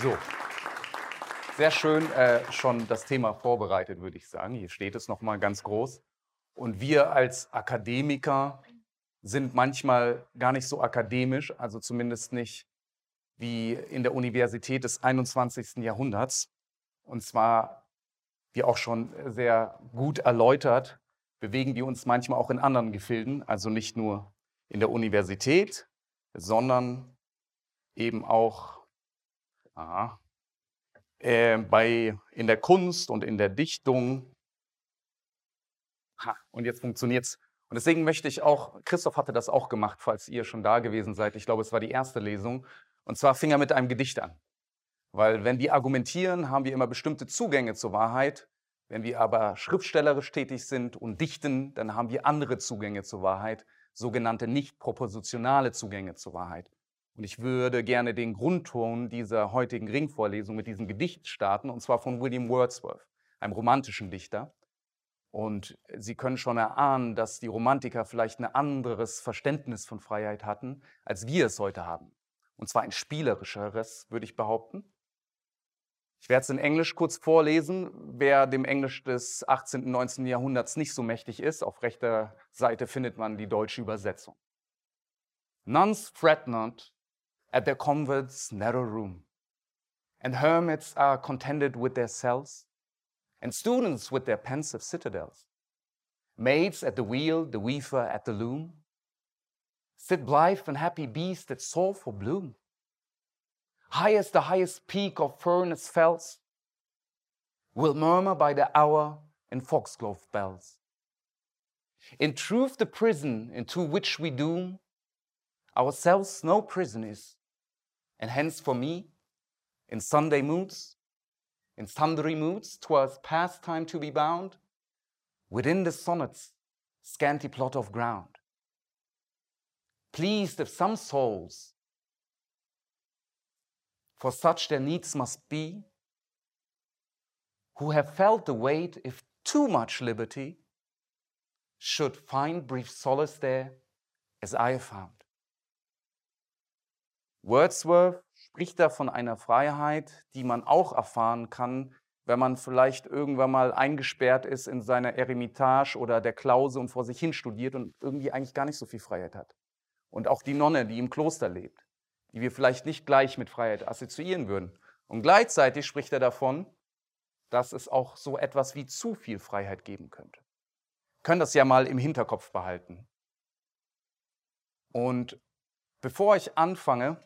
So, sehr schön äh, schon das Thema vorbereitet, würde ich sagen. Hier steht es nochmal ganz groß. Und wir als Akademiker sind manchmal gar nicht so akademisch, also zumindest nicht wie in der Universität des 21. Jahrhunderts. Und zwar, wie auch schon sehr gut erläutert, bewegen wir uns manchmal auch in anderen Gefilden, also nicht nur in der Universität, sondern eben auch aha, äh, bei, in der Kunst und in der Dichtung. Ha, und jetzt funktioniert es. Und deswegen möchte ich auch, Christoph hatte das auch gemacht, falls ihr schon da gewesen seid. Ich glaube, es war die erste Lesung. Und zwar fing er mit einem Gedicht an. Weil wenn wir argumentieren, haben wir immer bestimmte Zugänge zur Wahrheit. Wenn wir aber schriftstellerisch tätig sind und dichten, dann haben wir andere Zugänge zur Wahrheit, sogenannte nicht propositionale Zugänge zur Wahrheit. Und ich würde gerne den Grundton dieser heutigen Ringvorlesung mit diesem Gedicht starten, und zwar von William Wordsworth, einem romantischen Dichter. Und Sie können schon erahnen, dass die Romantiker vielleicht ein anderes Verständnis von Freiheit hatten, als wir es heute haben. Und zwar ein spielerischeres, würde ich behaupten. Ich werde es in Englisch kurz vorlesen. Wer dem Englisch des 18. und 19. Jahrhunderts nicht so mächtig ist, auf rechter Seite findet man die deutsche Übersetzung. Nuns fret not at their convert's narrow room. And hermits are contented with their cells, and students with their pensive citadels. Maids at the wheel, the weaver at the loom, sit blithe and happy bees that soar for bloom. High as the highest peak of furnace fells, will murmur by the hour in foxglove bells. In truth, the prison into which we doom ourselves no prison is, and hence for me, in Sunday moods, in thundery moods, 'twas pastime to be bound within the sonnet's scanty plot of ground. Pleased if some souls, for such their needs must be, who have felt the weight, if too much liberty, should find brief solace there, as I have found. Wordsworth spricht da von einer Freiheit, die man auch erfahren kann, wenn man vielleicht irgendwann mal eingesperrt ist in seiner Eremitage oder der Klause und vor sich hin studiert und irgendwie eigentlich gar nicht so viel Freiheit hat. Und auch die Nonne, die im Kloster lebt, die wir vielleicht nicht gleich mit Freiheit assoziieren würden. Und gleichzeitig spricht er davon, dass es auch so etwas wie zu viel Freiheit geben könnte. Können das ja mal im Hinterkopf behalten. Und bevor ich anfange,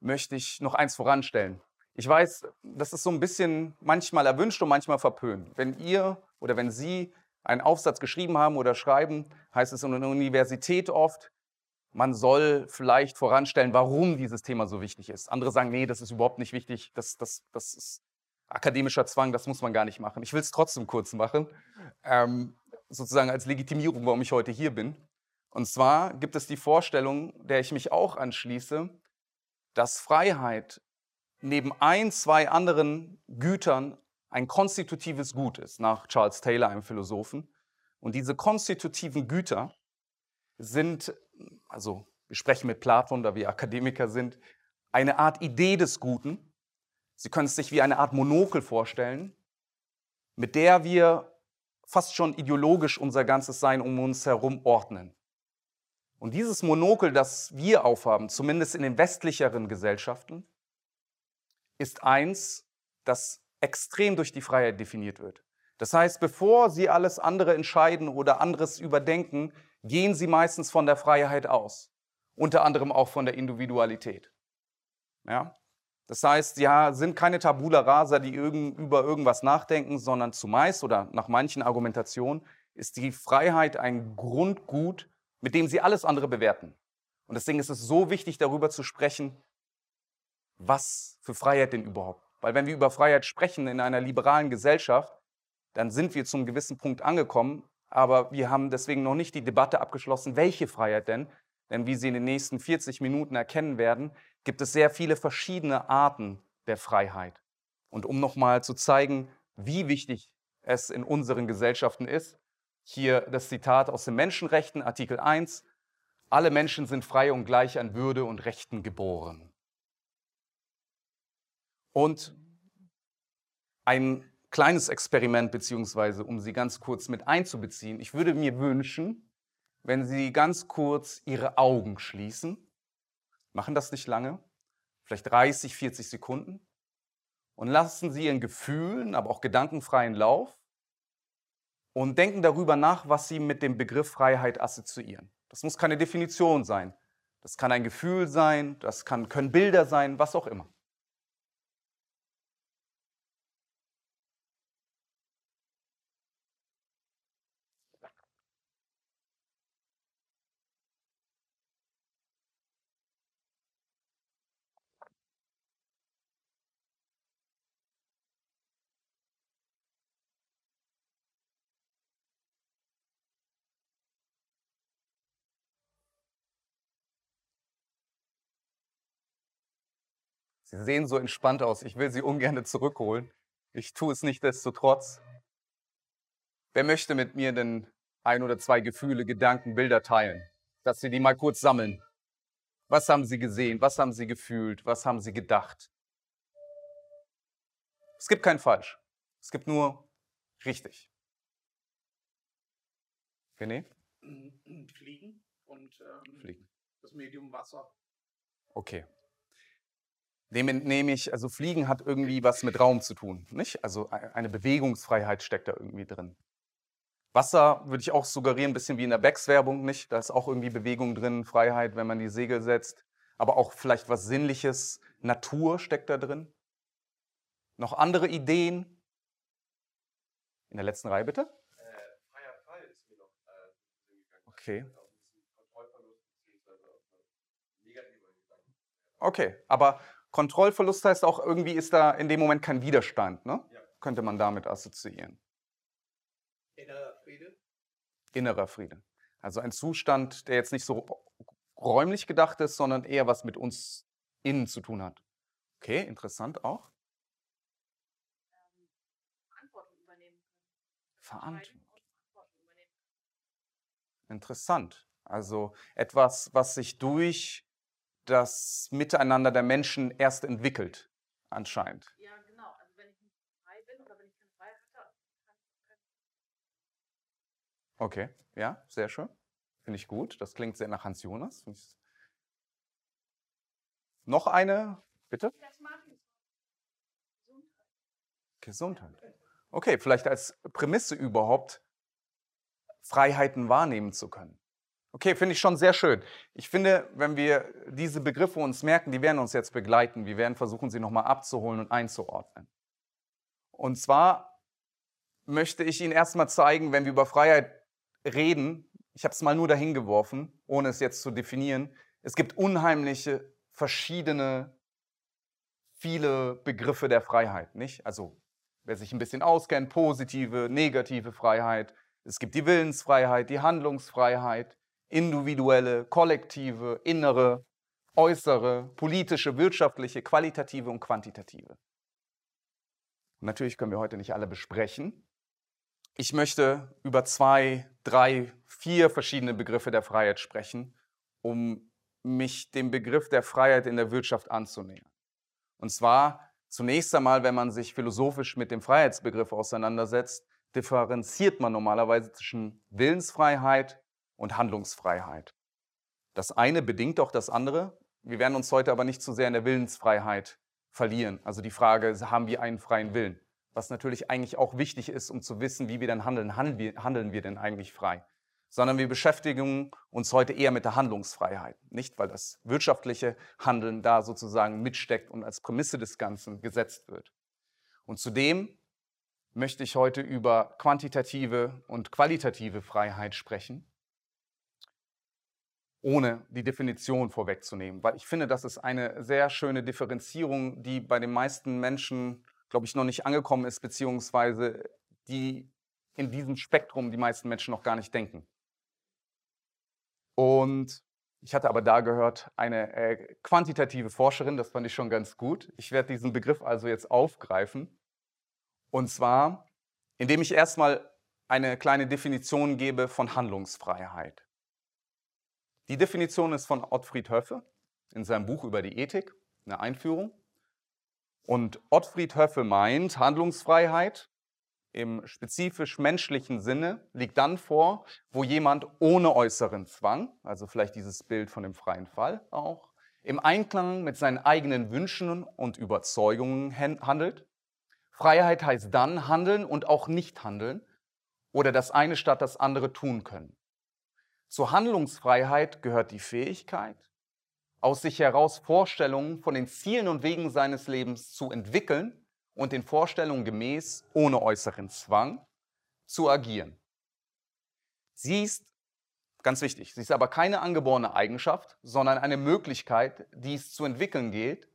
möchte ich noch eins voranstellen. Ich weiß, das ist so ein bisschen manchmal erwünscht und manchmal verpönt. Wenn ihr oder wenn Sie einen Aufsatz geschrieben haben oder schreiben, heißt es in der Universität oft, man soll vielleicht voranstellen, warum dieses Thema so wichtig ist. Andere sagen, nee, das ist überhaupt nicht wichtig, das, das, das ist akademischer Zwang, das muss man gar nicht machen. Ich will es trotzdem kurz machen, ähm, sozusagen als Legitimierung, warum ich heute hier bin. Und zwar gibt es die Vorstellung, der ich mich auch anschließe, dass Freiheit neben ein, zwei anderen Gütern ein konstitutives Gut ist, nach Charles Taylor, einem Philosophen. Und diese konstitutiven Güter sind, also wir sprechen mit Platon, da wir Akademiker sind, eine Art Idee des Guten. Sie können es sich wie eine Art Monokel vorstellen, mit der wir fast schon ideologisch unser ganzes Sein um uns herum ordnen. Und dieses Monokel, das wir aufhaben, zumindest in den westlicheren Gesellschaften, ist eins, das extrem durch die Freiheit definiert wird. Das heißt, bevor Sie alles andere entscheiden oder anderes überdenken, gehen Sie meistens von der Freiheit aus. Unter anderem auch von der Individualität. Ja? Das heißt, ja, sind keine Tabula rasa, die irgend, über irgendwas nachdenken, sondern zumeist oder nach manchen Argumentationen ist die Freiheit ein Grundgut, mit dem sie alles andere bewerten. Und deswegen ist es so wichtig, darüber zu sprechen, was für Freiheit denn überhaupt. Weil wenn wir über Freiheit sprechen in einer liberalen Gesellschaft, dann sind wir zum gewissen Punkt angekommen, aber wir haben deswegen noch nicht die Debatte abgeschlossen, welche Freiheit denn. Denn wie Sie in den nächsten 40 Minuten erkennen werden, gibt es sehr viele verschiedene Arten der Freiheit. Und um nochmal zu zeigen, wie wichtig es in unseren Gesellschaften ist, hier das Zitat aus den Menschenrechten, Artikel 1. Alle Menschen sind frei und gleich an Würde und Rechten geboren. Und ein kleines Experiment, beziehungsweise um Sie ganz kurz mit einzubeziehen. Ich würde mir wünschen, wenn Sie ganz kurz Ihre Augen schließen. Machen das nicht lange, vielleicht 30, 40 Sekunden. Und lassen Sie Ihren Gefühlen, aber auch gedankenfreien Lauf und denken darüber nach, was Sie mit dem Begriff Freiheit assoziieren. Das muss keine Definition sein. Das kann ein Gefühl sein, das kann, können Bilder sein, was auch immer. Sie sehen so entspannt aus. Ich will Sie ungern zurückholen. Ich tue es nicht destotrotz. Wer möchte mit mir denn ein oder zwei Gefühle, Gedanken, Bilder teilen? Dass Sie die mal kurz sammeln. Was haben Sie gesehen? Was haben Sie gefühlt? Was haben Sie gedacht? Es gibt kein Falsch. Es gibt nur richtig. René? Fliegen und ähm, Fliegen. das Medium Wasser. Okay. Dem entnehme ich, also Fliegen hat irgendwie was mit Raum zu tun, nicht? Also e- eine Bewegungsfreiheit steckt da irgendwie drin. Wasser würde ich auch suggerieren, ein bisschen wie in der Becks-Werbung, nicht? Da ist auch irgendwie Bewegung drin, Freiheit, wenn man die Segel setzt. Aber auch vielleicht was Sinnliches, Natur steckt da drin. Noch andere Ideen? In der letzten Reihe bitte? Okay. Okay, aber Kontrollverlust heißt auch, irgendwie ist da in dem Moment kein Widerstand, ne? Ja. Könnte man damit assoziieren. Innerer Friede. innerer Friede. Also ein Zustand, der jetzt nicht so räumlich gedacht ist, sondern eher was mit uns innen zu tun hat. Okay, interessant auch. ähm, Verantwortung übernehmen. Verantwortung. Interessant. Also etwas, was sich durch das Miteinander der Menschen erst entwickelt, anscheinend. Ja, genau. Also wenn ich nicht frei bin oder wenn ich keine Freiheit hatte, kann ich können. Okay, ja, sehr schön. Finde ich gut. Das klingt sehr nach Hans Jonas. Noch eine, bitte? Gesundheit. Okay, vielleicht als Prämisse überhaupt, Freiheiten wahrnehmen zu können. Okay, finde ich schon sehr schön. Ich finde, wenn wir diese Begriffe uns merken, die werden uns jetzt begleiten. Wir werden versuchen, sie nochmal abzuholen und einzuordnen. Und zwar möchte ich Ihnen erstmal zeigen, wenn wir über Freiheit reden, ich habe es mal nur dahin geworfen, ohne es jetzt zu definieren, es gibt unheimliche, verschiedene, viele Begriffe der Freiheit, nicht? Also wer sich ein bisschen auskennt, positive, negative Freiheit. Es gibt die Willensfreiheit, die Handlungsfreiheit, individuelle, kollektive, innere, äußere, politische, wirtschaftliche, qualitative und quantitative. Und natürlich können wir heute nicht alle besprechen. Ich möchte über zwei, drei, vier verschiedene Begriffe der Freiheit sprechen, um mich dem Begriff der Freiheit in der Wirtschaft anzunähern. Und zwar zunächst einmal, wenn man sich philosophisch mit dem Freiheitsbegriff auseinandersetzt, differenziert man normalerweise zwischen Willensfreiheit und Handlungsfreiheit. Das eine bedingt auch das andere. Wir werden uns heute aber nicht zu sehr in der Willensfreiheit verlieren. Also die Frage, haben wir einen freien Willen? Was natürlich eigentlich auch wichtig ist, um zu wissen, wie wir dann handeln. Handeln wir, handeln wir denn eigentlich frei? Sondern wir beschäftigen uns heute eher mit der Handlungsfreiheit. Nicht, weil das wirtschaftliche Handeln da sozusagen mitsteckt und als Prämisse des Ganzen gesetzt wird. Und zudem möchte ich heute über quantitative und qualitative Freiheit sprechen, ohne die Definition vorwegzunehmen, weil ich finde, das ist eine sehr schöne Differenzierung, die bei den meisten Menschen, glaube ich, noch nicht angekommen ist, beziehungsweise die in diesem Spektrum die meisten Menschen noch gar nicht denken. Und ich hatte aber da gehört, eine äh, quantitative Forscherin, das fand ich schon ganz gut. Ich werde diesen Begriff also jetzt aufgreifen. Und zwar, indem ich erstmal eine kleine Definition gebe von Handlungsfreiheit. Die Definition ist von Ottfried Höffe in seinem Buch über die Ethik, eine Einführung. Und Ottfried Höffel meint, Handlungsfreiheit im spezifisch menschlichen Sinne liegt dann vor, wo jemand ohne äußeren Zwang, also vielleicht dieses Bild von dem freien Fall auch, im Einklang mit seinen eigenen Wünschen und Überzeugungen handelt. Freiheit heißt dann handeln und auch nicht handeln oder das eine statt das andere tun können. Zur Handlungsfreiheit gehört die Fähigkeit, aus sich heraus Vorstellungen von den Zielen und Wegen seines Lebens zu entwickeln und den Vorstellungen gemäß, ohne äußeren Zwang, zu agieren. Sie ist, ganz wichtig, sie ist aber keine angeborene Eigenschaft, sondern eine Möglichkeit, die es zu entwickeln gilt,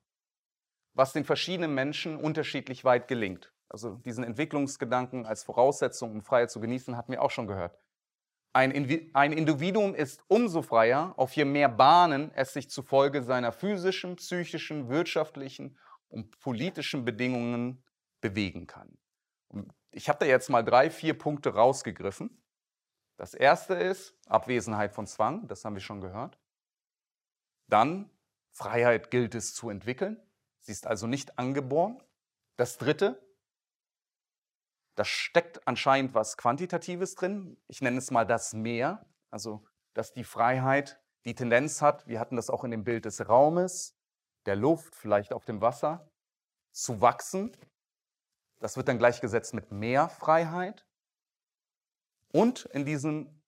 was den verschiedenen Menschen unterschiedlich weit gelingt. Also diesen Entwicklungsgedanken als Voraussetzung, um Freiheit zu genießen, hatten wir auch schon gehört. Ein, Individuum ist umso freier, auf je mehr Bahnen es sich zufolge seiner physischen, psychischen, wirtschaftlichen und politischen Bedingungen bewegen kann. Und ich habe da jetzt mal drei, vier Punkte rausgegriffen. Das erste ist Abwesenheit von Zwang, das haben wir schon gehört. Dann Freiheit gilt es zu entwickeln. Sie ist also nicht angeboren. Das dritte, da steckt anscheinend was Quantitatives drin. Ich nenne es mal das Mehr, also dass die Freiheit die Tendenz hat, wir hatten das auch in dem Bild des Raumes, der Luft, vielleicht auf dem Wasser, zu wachsen. Das wird dann gleichgesetzt mit mehr Freiheit. Und in diesem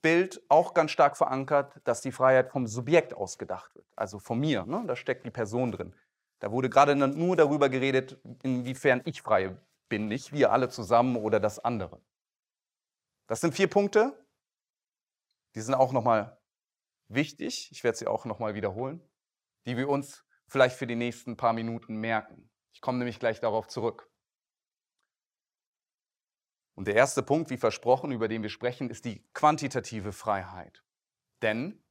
Bild auch ganz stark verankert, dass die Freiheit vom Subjekt ausgedacht wird, also von mir. Ne? Da steckt die Person drin. Da wurde gerade nur darüber geredet, inwiefern ich frei bin, nicht wir alle zusammen oder das andere. Das sind vier Punkte. Die sind auch nochmal wichtig. Ich werde sie auch nochmal wiederholen, die wir uns vielleicht für die nächsten paar Minuten merken. Ich komme nämlich gleich darauf zurück. Und der erste Punkt, wie versprochen, über den wir sprechen, ist die quantitative Freiheit. Denn,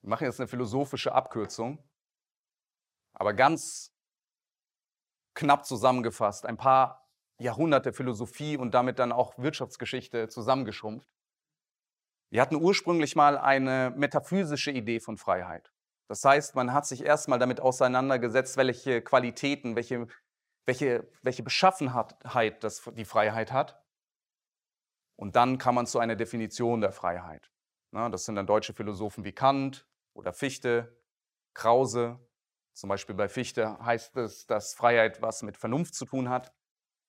wir machen jetzt eine philosophische Abkürzung, aber ganz knapp zusammengefasst, ein paar Jahrhunderte Philosophie und damit dann auch Wirtschaftsgeschichte zusammengeschrumpft. Wir hatten ursprünglich mal eine metaphysische Idee von Freiheit. Das heißt, man hat sich erstmal damit auseinandergesetzt, welche Qualitäten, welche, welche, welche Beschaffenheit das die Freiheit hat. Und dann kam man zu einer Definition der Freiheit. das sind dann deutsche Philosophen wie Kant oder Fichte, Krause, zum Beispiel bei Fichte heißt es, dass Freiheit was mit Vernunft zu tun hat,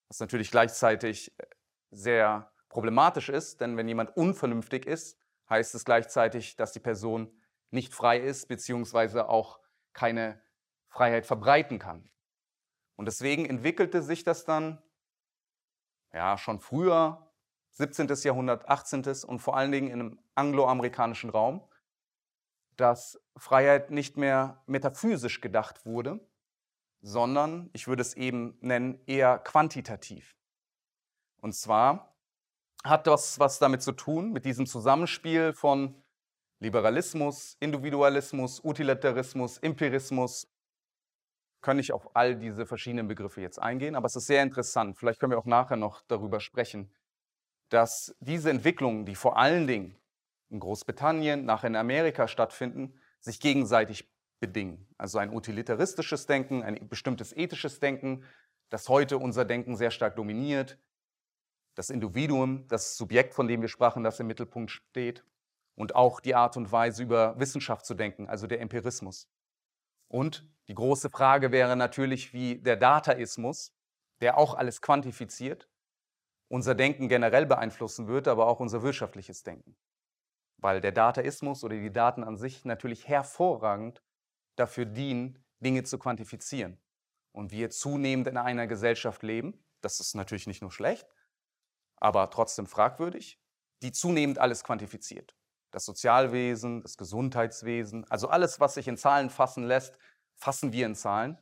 was natürlich gleichzeitig äh, sehr problematisch ist, denn wenn jemand unvernünftig ist, heißt es gleichzeitig, dass die Person nicht frei ist, beziehungsweise auch keine Freiheit verbreiten kann. Und deswegen entwickelte sich das dann ja schon früher, 17. Jahrhundert, 18. und vor allen Dingen im angloamerikanischen Raum, dass Freiheit nicht mehr metaphysisch gedacht wurde, sondern, ich würde es eben nennen, eher quantitativ. Und zwar hat das was damit zu tun, mit diesem Zusammenspiel von Liberalismus, Individualismus, Utilitarismus, Empirismus. Kann ich auf all diese verschiedenen Begriffe jetzt eingehen, aber es ist sehr interessant. Vielleicht können wir auch nachher noch darüber sprechen, dass diese Entwicklungen, die vor allen Dingen in Großbritannien, nachher in Amerika stattfinden, sich gegenseitig bedingen. Also ein utilitaristisches Denken, ein bestimmtes ethisches Denken, das heute unser Denken sehr stark dominiert. Das Individuum, das Subjekt, von dem wir sprachen, das im Mittelpunkt steht. Und auch die Art und Weise, über Wissenschaft zu denken, also der Empirismus. Und die große Frage wäre natürlich, wie der Dataismus, der auch alles quantifiziert, unser Denken generell beeinflussen wird, aber auch unser wirtschaftliches Denken weil der Dataismus oder die Daten an sich natürlich hervorragend dafür dienen, Dinge zu quantifizieren. Und wir zunehmend in einer Gesellschaft leben, das ist natürlich nicht nur schlecht, aber trotzdem fragwürdig, die zunehmend alles quantifiziert. Das Sozialwesen, das Gesundheitswesen, also alles, was sich in Zahlen fassen lässt, fassen wir in Zahlen,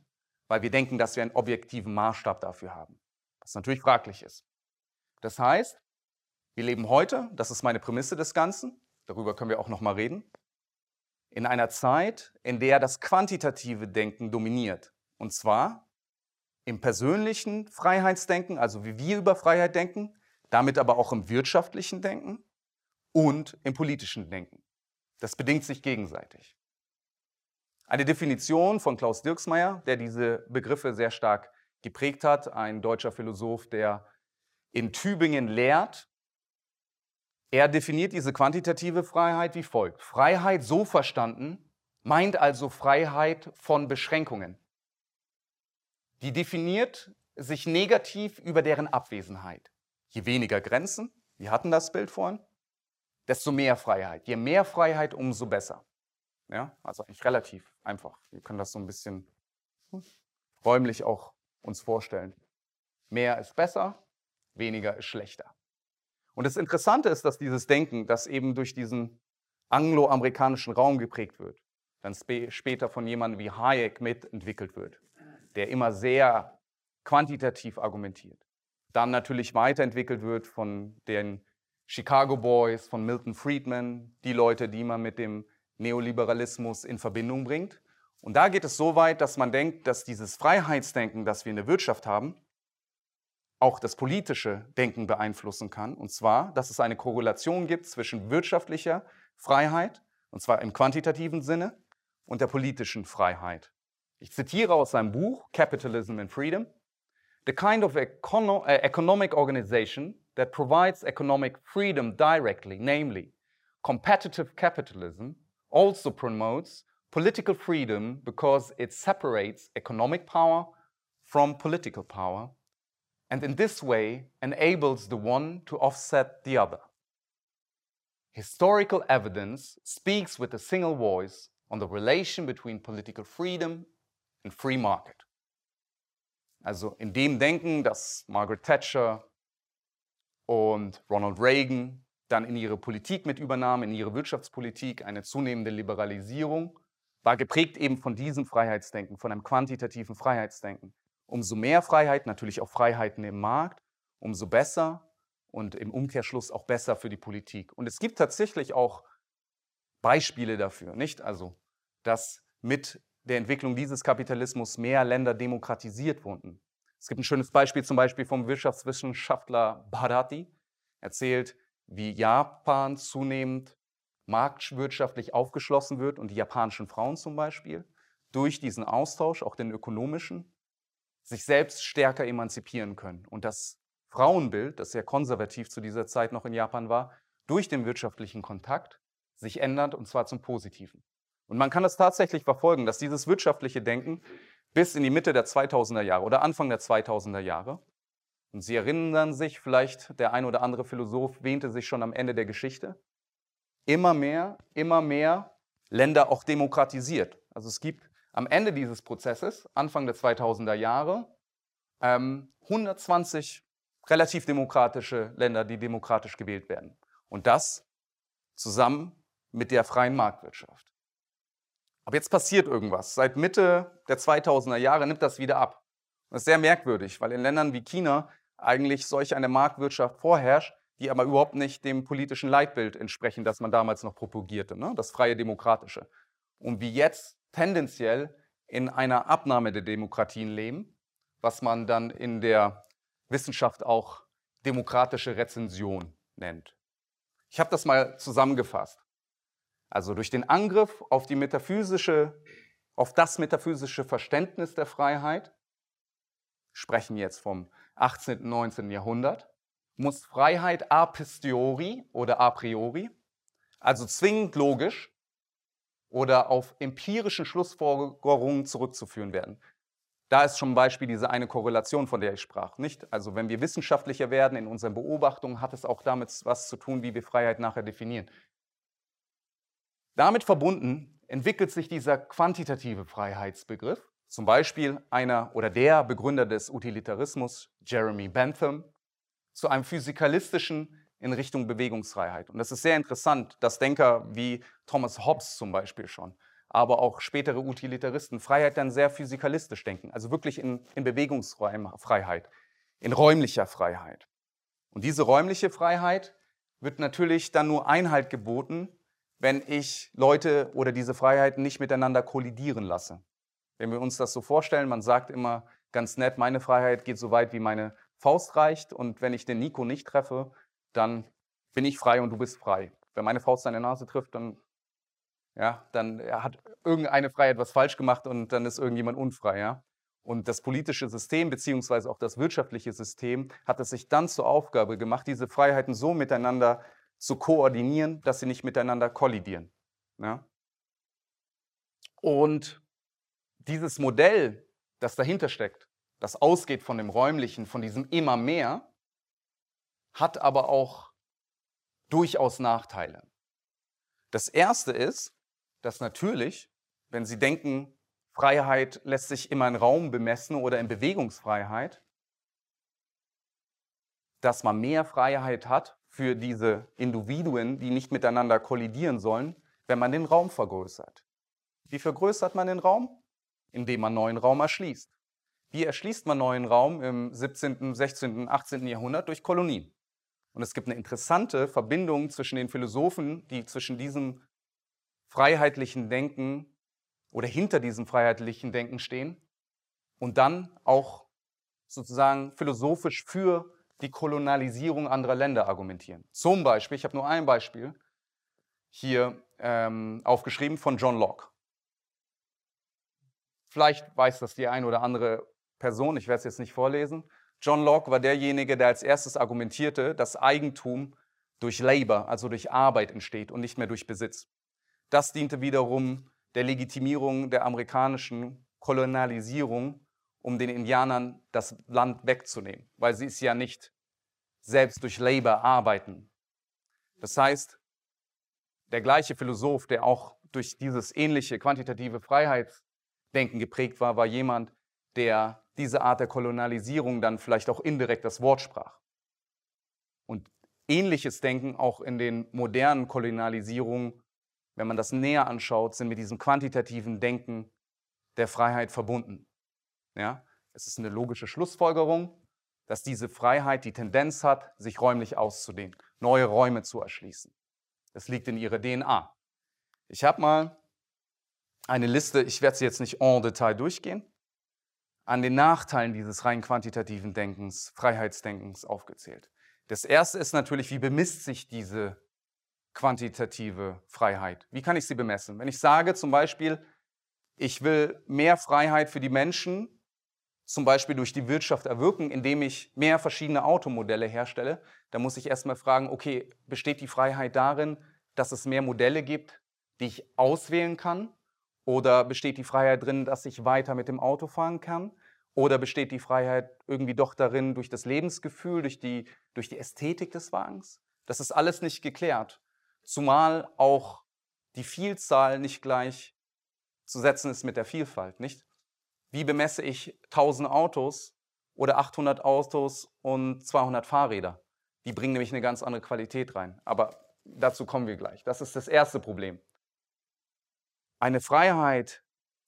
weil wir denken, dass wir einen objektiven Maßstab dafür haben, was natürlich fraglich ist. Das heißt, wir leben heute, das ist meine Prämisse des Ganzen, darüber können wir auch noch mal reden, in einer Zeit, in der das quantitative Denken dominiert. Und zwar im persönlichen Freiheitsdenken, also wie wir über Freiheit denken, damit aber auch im wirtschaftlichen Denken und im politischen Denken. Das bedingt sich gegenseitig. Eine Definition von Klaus Dirksmeier, der diese Begriffe sehr stark geprägt hat, ein deutscher Philosoph, der in Tübingen lehrt. Er definiert diese quantitative Freiheit wie folgt. Freiheit so verstanden meint also Freiheit von Beschränkungen. Die definiert sich negativ über deren Abwesenheit. Je weniger Grenzen, wir hatten das Bild vorhin, desto mehr Freiheit. Je mehr Freiheit, umso besser. Ja, also eigentlich relativ einfach. Wir können das so ein bisschen hm, räumlich auch uns vorstellen. Mehr ist besser, weniger ist schlechter. Und das Interessante ist, dass dieses Denken, das eben durch diesen angloamerikanischen Raum geprägt wird, dann sp später von jemandem wie Hayek mitentwickelt wird, der immer sehr quantitativ argumentiert. Dann natürlich weiterentwickelt wird von den Chicago Boys, von Milton Friedman, die Leute, die man mit dem Neoliberalismus in Verbindung bringt. Und da geht es so weit, dass man denkt, dass dieses Freiheitsdenken, das wir in der Wirtschaft haben, auch das politische Denken beeinflussen kann. Und zwar, dass es eine Korrelation gibt zwischen wirtschaftlicher Freiheit, und zwar im quantitativen Sinne, und der politischen Freiheit. Ich zitiere aus seinem Buch Capitalism and Freedom. The kind of econo uh, economic organization that provides economic freedom directly, namely competitive capitalism, also promotes political freedom because it separates economic power from political power and in this way enables the one to offset the other. Historical evidence speaks with a single voice on the relation between political freedom and free market. Also in dem Denken, dass Margaret Thatcher und Ronald Reagan dann in ihre Politik mit übernahmen, in ihre Wirtschaftspolitik, eine zunehmende Liberalisierung, war geprägt eben von diesem Freiheitsdenken, von einem quantitativen Freiheitsdenken. Umso mehr Freiheit, natürlich auch Freiheiten im Markt, umso besser und im Umkehrschluss auch besser für die Politik. Und es gibt tatsächlich auch Beispiele dafür, nicht? Also, dass mit der Entwicklung dieses Kapitalismus mehr Länder demokratisiert wurden. Es gibt ein schönes Beispiel zum Beispiel vom Wirtschaftswissenschaftler Bharati, erzählt, wie Japan zunehmend marktwirtschaftlich aufgeschlossen wird und die japanischen Frauen zum Beispiel durch diesen Austausch, auch den ökonomischen, sich selbst stärker emanzipieren können. Und das Frauenbild, das sehr konservativ zu dieser Zeit noch in Japan war, durch den wirtschaftlichen Kontakt sich ändert und zwar zum Positiven. Und man kann das tatsächlich verfolgen, dass dieses wirtschaftliche Denken bis in die Mitte der 2000er Jahre oder Anfang der 2000er Jahre, und Sie erinnern sich vielleicht, der ein oder andere Philosoph wähnte sich schon am Ende der Geschichte, immer mehr, immer mehr Länder auch demokratisiert. Also es gibt am Ende dieses Prozesses, Anfang der 2000er Jahre, ähm, 120 relativ demokratische Länder, die demokratisch gewählt werden. Und das zusammen mit der freien Marktwirtschaft. Aber jetzt passiert irgendwas. Seit Mitte der 2000er Jahre nimmt das wieder ab. Das ist sehr merkwürdig, weil in Ländern wie China eigentlich solch eine Marktwirtschaft vorherrscht, die aber überhaupt nicht dem politischen Leitbild entsprechen, das man damals noch propagierte, ne? das freie Demokratische. Und wie jetzt tendenziell in einer Abnahme der Demokratien leben, was man dann in der Wissenschaft auch demokratische Rezension nennt. Ich habe das mal zusammengefasst. Also durch den Angriff auf die metaphysische, auf das metaphysische Verständnis der Freiheit, sprechen jetzt vom 18. und 19. Jahrhundert, muss Freiheit a posteriori oder a priori, also zwingend logisch oder auf empirischen Schlussfolgerungen zurückzuführen werden. Da ist ein Beispiel diese eine Korrelation, von der ich sprach. Nicht? Also wenn wir wissenschaftlicher werden in unseren Beobachtungen, hat es auch damit was zu tun, wie wir Freiheit nachher definieren. Damit verbunden entwickelt sich dieser quantitative Freiheitsbegriff. Zum Beispiel einer oder der Begründer des Utilitarismus, Jeremy Bentham, zu einem physikalistischen in Richtung Bewegungsfreiheit. Und das ist sehr interessant, dass Denker wie Thomas Hobbes zum Beispiel schon, aber auch spätere Utilitaristen Freiheit dann sehr physikalistisch denken, also wirklich in, in Bewegungsfreiheit, in räumlicher Freiheit. Und diese räumliche Freiheit wird natürlich dann nur Einhalt geboten, wenn ich Leute oder diese Freiheiten nicht miteinander kollidieren lasse. Wenn wir uns das so vorstellen, man sagt immer ganz nett, meine Freiheit geht so weit, wie meine Faust reicht und wenn ich den Nico nicht treffe, dann bin ich frei und du bist frei. Wenn meine Faust deine Nase trifft, dann, ja, dann hat irgendeine Freiheit was falsch gemacht und dann ist irgendjemand unfrei. Ja? Und das politische System beziehungsweise auch das wirtschaftliche System hat es sich dann zur Aufgabe gemacht, diese Freiheiten so miteinander zu koordinieren, dass sie nicht miteinander kollidieren. Ja? Und dieses Modell, das dahinter steckt, das ausgeht von dem Räumlichen, von diesem immer mehr, hat aber auch durchaus Nachteile. Das erste ist, dass natürlich, wenn Sie denken, Freiheit lässt sich immer in Raum bemessen oder in Bewegungsfreiheit, dass man mehr Freiheit hat für diese Individuen, die nicht miteinander kollidieren sollen, wenn man den Raum vergrößert. Wie vergrößert man den Raum? Indem man neuen Raum erschließt. Wie erschließt man neuen Raum im 17., 16., 18. Jahrhundert? Durch Kolonien. Und es gibt eine interessante Verbindung zwischen den Philosophen, die zwischen diesem freiheitlichen Denken oder hinter diesem freiheitlichen Denken stehen und dann auch sozusagen philosophisch für die Kolonialisierung anderer Länder argumentieren. Zum Beispiel, ich habe nur ein Beispiel hier ähm, aufgeschrieben von John Locke. Vielleicht weiß das die eine oder andere Person, ich werde es jetzt nicht vorlesen. John Locke war derjenige, der als erstes argumentierte, dass Eigentum durch Labor, also durch Arbeit entsteht und nicht mehr durch Besitz. Das diente wiederum der Legitimierung der amerikanischen Kolonialisierung, um den Indianern das Land wegzunehmen, weil sie es ja nicht selbst durch Labor arbeiten. Das heißt, der gleiche Philosoph, der auch durch dieses ähnliche quantitative Freiheitsdenken geprägt war, war jemand, der diese Art der Kolonialisierung dann vielleicht auch indirekt das Wort sprach. Und ähnliches Denken auch in den modernen Kolonialisierungen, wenn man das näher anschaut, sind mit diesem quantitativen Denken der Freiheit verbunden. Ja? Es ist eine logische Schlussfolgerung, dass diese Freiheit die Tendenz hat, sich räumlich auszudehnen, neue Räume zu erschließen. Das liegt in ihrer DNA. Ich habe mal eine Liste, ich werde sie jetzt nicht en Detail durchgehen, an den Nachteilen dieses rein quantitativen Denkens, Freiheitsdenkens aufgezählt. Das erste ist natürlich, wie bemisst sich diese quantitative Freiheit? Wie kann ich sie bemessen? Wenn ich sage zum Beispiel, ich will mehr Freiheit für die Menschen, zum Beispiel durch die Wirtschaft erwirken, indem ich mehr verschiedene Automodelle herstelle, dann muss ich erstmal fragen, okay, besteht die Freiheit darin, dass es mehr Modelle gibt, die ich auswählen kann? Oder besteht die Freiheit drin, dass ich weiter mit dem Auto fahren kann? Oder besteht die Freiheit irgendwie doch darin durch das Lebensgefühl, durch die, durch die Ästhetik des Wagens? Das ist alles nicht geklärt. Zumal auch die Vielzahl nicht gleich zu setzen ist mit der Vielfalt, nicht? Wie bemesse ich 1000 Autos oder 800 Autos und 200 Fahrräder? Die bringen nämlich eine ganz andere Qualität rein. Aber dazu kommen wir gleich. Das ist das erste Problem. Eine Freiheit,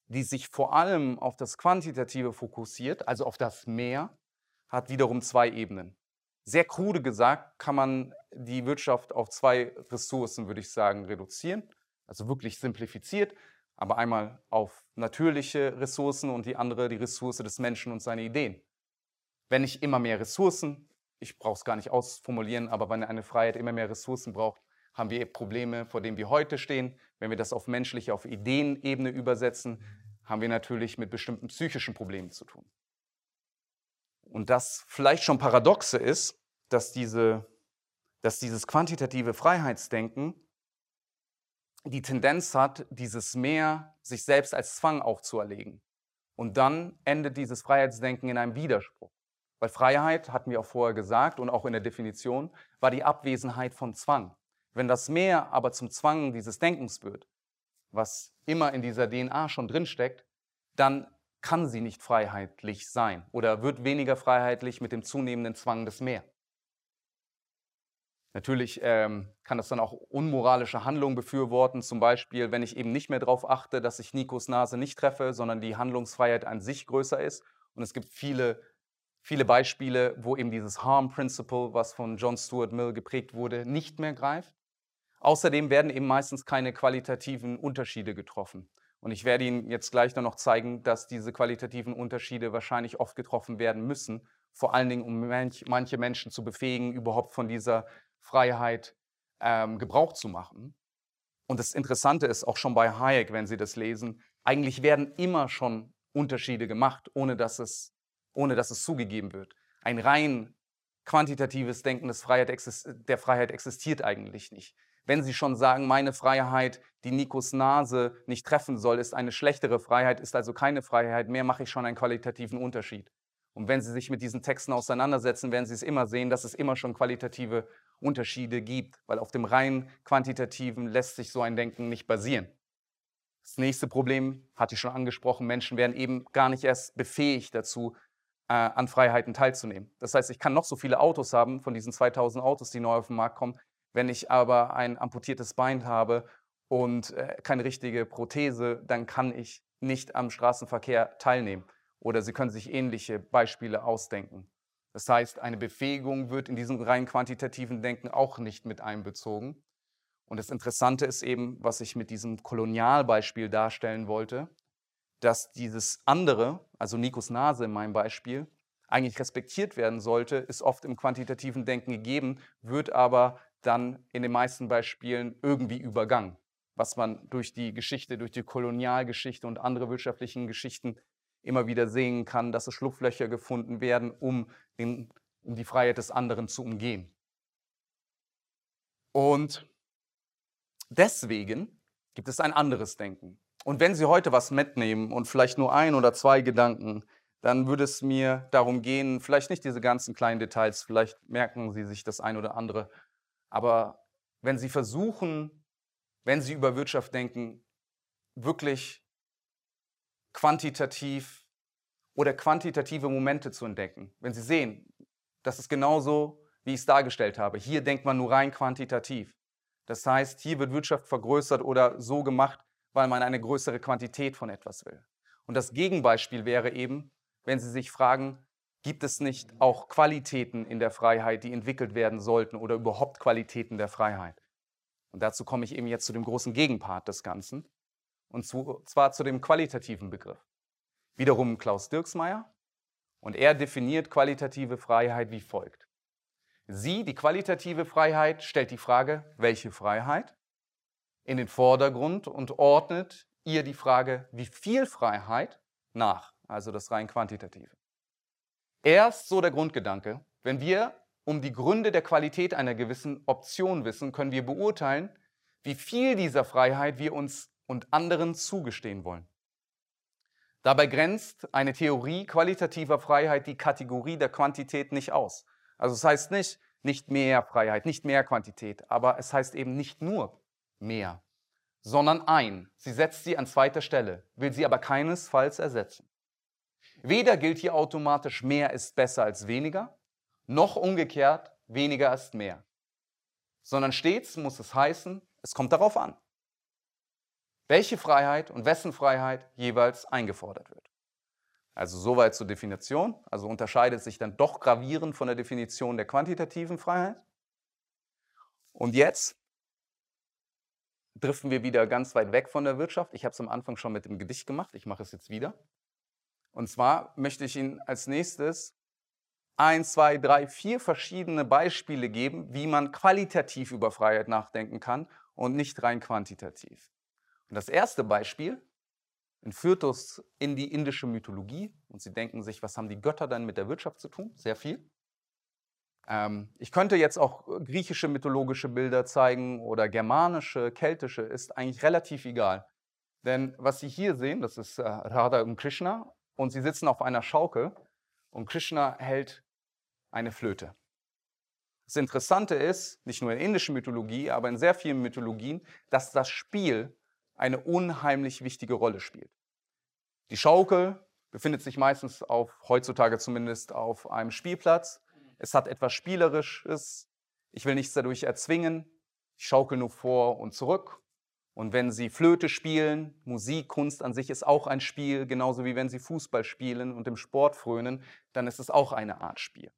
die sich vor allem auf das Quantitative fokussiert, also auf das Mehr, hat wiederum zwei Ebenen. Sehr krude gesagt kann man die Wirtschaft auf zwei Ressourcen, würde ich sagen, reduzieren. Also wirklich simplifiziert, aber einmal auf natürliche Ressourcen und die andere die Ressource des Menschen und seine Ideen. Wenn ich immer mehr Ressourcen, ich brauche es gar nicht ausformulieren, aber wenn eine Freiheit immer mehr Ressourcen braucht, haben wir Probleme, vor denen wir heute stehen. Wenn wir das auf menschliche, auf Ideenebene übersetzen, haben wir natürlich mit bestimmten psychischen Problemen zu tun. Und das vielleicht schon paradoxe ist, dass, diese, dass dieses quantitative Freiheitsdenken die Tendenz hat, dieses Mehr sich selbst als Zwang aufzuerlegen. Und dann endet dieses Freiheitsdenken in einem Widerspruch. Weil Freiheit, hatten wir auch vorher gesagt und auch in der Definition, war die Abwesenheit von Zwang. Wenn das Mehr aber zum Zwang dieses Denkens wird, was immer in dieser DNA schon drinsteckt, dann kann sie nicht freiheitlich sein oder wird weniger freiheitlich mit dem zunehmenden Zwang des Mehr. Natürlich ähm, kann das dann auch unmoralische Handlungen befürworten, zum Beispiel, wenn ich eben nicht mehr darauf achte, dass ich Nikos Nase nicht treffe, sondern die Handlungsfreiheit an sich größer ist. Und es gibt viele, viele Beispiele, wo eben dieses Harm Principle, was von John Stuart Mill geprägt wurde, nicht mehr greift. Außerdem werden eben meistens keine qualitativen Unterschiede getroffen. Und ich werde Ihnen jetzt gleich noch zeigen, dass diese qualitativen Unterschiede wahrscheinlich oft getroffen werden müssen, vor allen Dingen um manche Menschen zu befähigen, überhaupt von dieser Freiheit ähm, Gebrauch zu machen. Und das Interessante ist auch schon bei Hayek, wenn Sie das lesen, eigentlich werden immer schon Unterschiede gemacht, ohne dass es, ohne dass es zugegeben wird. Ein rein quantitatives Denken des Freiheit der Freiheit existiert eigentlich nicht. Wenn Sie schon sagen, meine Freiheit, die Nikos Nase nicht treffen soll, ist eine schlechtere Freiheit, ist also keine Freiheit mehr, mache ich schon einen qualitativen Unterschied. Und wenn Sie sich mit diesen Texten auseinandersetzen, werden Sie es immer sehen, dass es immer schon qualitative Unterschiede gibt, weil auf dem rein quantitativen lässt sich so ein Denken nicht basieren. Das nächste Problem hatte ich schon angesprochen, Menschen werden eben gar nicht erst befähigt dazu, äh, an Freiheiten teilzunehmen. Das heißt, ich kann noch so viele Autos haben, von diesen 2000 Autos, die neu auf den Markt kommen, wenn ich aber ein amputiertes Bein habe und äh, keine richtige Prothese, dann kann ich nicht am Straßenverkehr teilnehmen. Oder Sie können sich ähnliche Beispiele ausdenken. Das heißt, eine Befähigung wird in diesem rein quantitativen Denken auch nicht mit einbezogen. Und das Interessante ist eben, was ich mit diesem Kolonialbeispiel darstellen wollte, dass dieses andere, also Nikos Nase in meinem Beispiel, eigentlich respektiert werden sollte, ist oft im quantitativen Denken gegeben, wird aber dann in den meisten Beispielen irgendwie übergangen, was man durch die Geschichte, durch die Kolonialgeschichte und andere wirtschaftlichen Geschichten immer wieder sehen kann, dass es Schlupflöcher gefunden werden, um, den, um die Freiheit des anderen zu umgehen. Und deswegen gibt es ein anderes Denken. Und wenn Sie heute was mitnehmen und vielleicht nur ein oder zwei Gedanken, dann würde es mir darum gehen, vielleicht nicht diese ganzen kleinen Details, vielleicht merken Sie sich das ein oder andere, aber wenn Sie versuchen, wenn Sie über Wirtschaft denken, wirklich quantitativ oder quantitative Momente zu entdecken. Wenn Sie sehen, das ist genauso, wie ich es dargestellt habe. Hier denkt man nur rein quantitativ. Das heißt, hier wird Wirtschaft vergrößert oder so gemacht, weil man eine größere Quantität von etwas will. Und das Gegenbeispiel wäre eben, wenn Sie sich fragen, gibt es nicht auch Qualitäten in der Freiheit, die entwickelt werden sollten oder überhaupt Qualitäten der Freiheit? Und dazu komme ich eben jetzt zu dem großen Gegenpart des Ganzen, und zwar zu dem qualitativen Begriff. Wiederum Klaus Dirksmeier, und er definiert qualitative Freiheit wie folgt. Sie, die qualitative Freiheit, stellt die Frage, welche Freiheit, in den Vordergrund und ordnet ihr die Frage, wie viel Freiheit nach, also das rein quantitative. Erst so der Grundgedanke, wenn wir um die Gründe der Qualität einer gewissen Option wissen, können wir beurteilen, wie viel dieser Freiheit wir uns und anderen zugestehen wollen. Dabei grenzt eine Theorie qualitativer Freiheit die Kategorie der Quantität nicht aus. Also es heißt nicht, nicht mehr Freiheit, nicht mehr Quantität, aber es heißt eben nicht nur mehr, sondern ein. Sie setzt sie an zweiter Stelle, will sie aber keinesfalls ersetzen. Weder gilt hier automatisch mehr ist besser als weniger, noch umgekehrt weniger ist mehr, sondern stets muss es heißen, es kommt darauf an welche Freiheit und wessen Freiheit jeweils eingefordert wird. Also soweit zur Definition, also unterscheidet sich dann doch gravierend von der Definition der quantitativen Freiheit. Und jetzt driften wir wieder ganz weit weg von der Wirtschaft. Ich habe es am Anfang schon mit dem Gedicht gemacht, ich mache es jetzt wieder. Und zwar möchte ich Ihnen als nächstes ein, zwei, drei, vier verschiedene Beispiele geben, wie man qualitativ über Freiheit nachdenken kann und nicht rein quantitativ. Und das erste Beispiel entführt uns in die indische Mythologie und Sie denken sich, was haben die Götter dann mit der Wirtschaft zu tun? Sehr viel. Ähm, ich könnte jetzt auch griechische mythologische Bilder zeigen oder germanische, keltische, ist eigentlich relativ egal. Denn was Sie hier sehen, das ist äh, Radha und Krishna und sie sitzen auf einer Schaukel und Krishna hält eine Flöte. Das Interessante ist, nicht nur in der indischen Mythologie, aber in sehr vielen Mythologien, dass das Spiel eine unheimlich wichtige Rolle spielt. Die Schaukel befindet sich meistens auf, heutzutage zumindest, auf einem Spielplatz. Es hat etwas Spielerisches. Ich will nichts dadurch erzwingen. Ich schaukel nur vor und zurück. Und wenn Sie Flöte spielen, Musik, Kunst an sich ist auch ein Spiel, genauso wie wenn Sie Fußball spielen und im Sport frönen, dann ist es auch eine Art Spiel.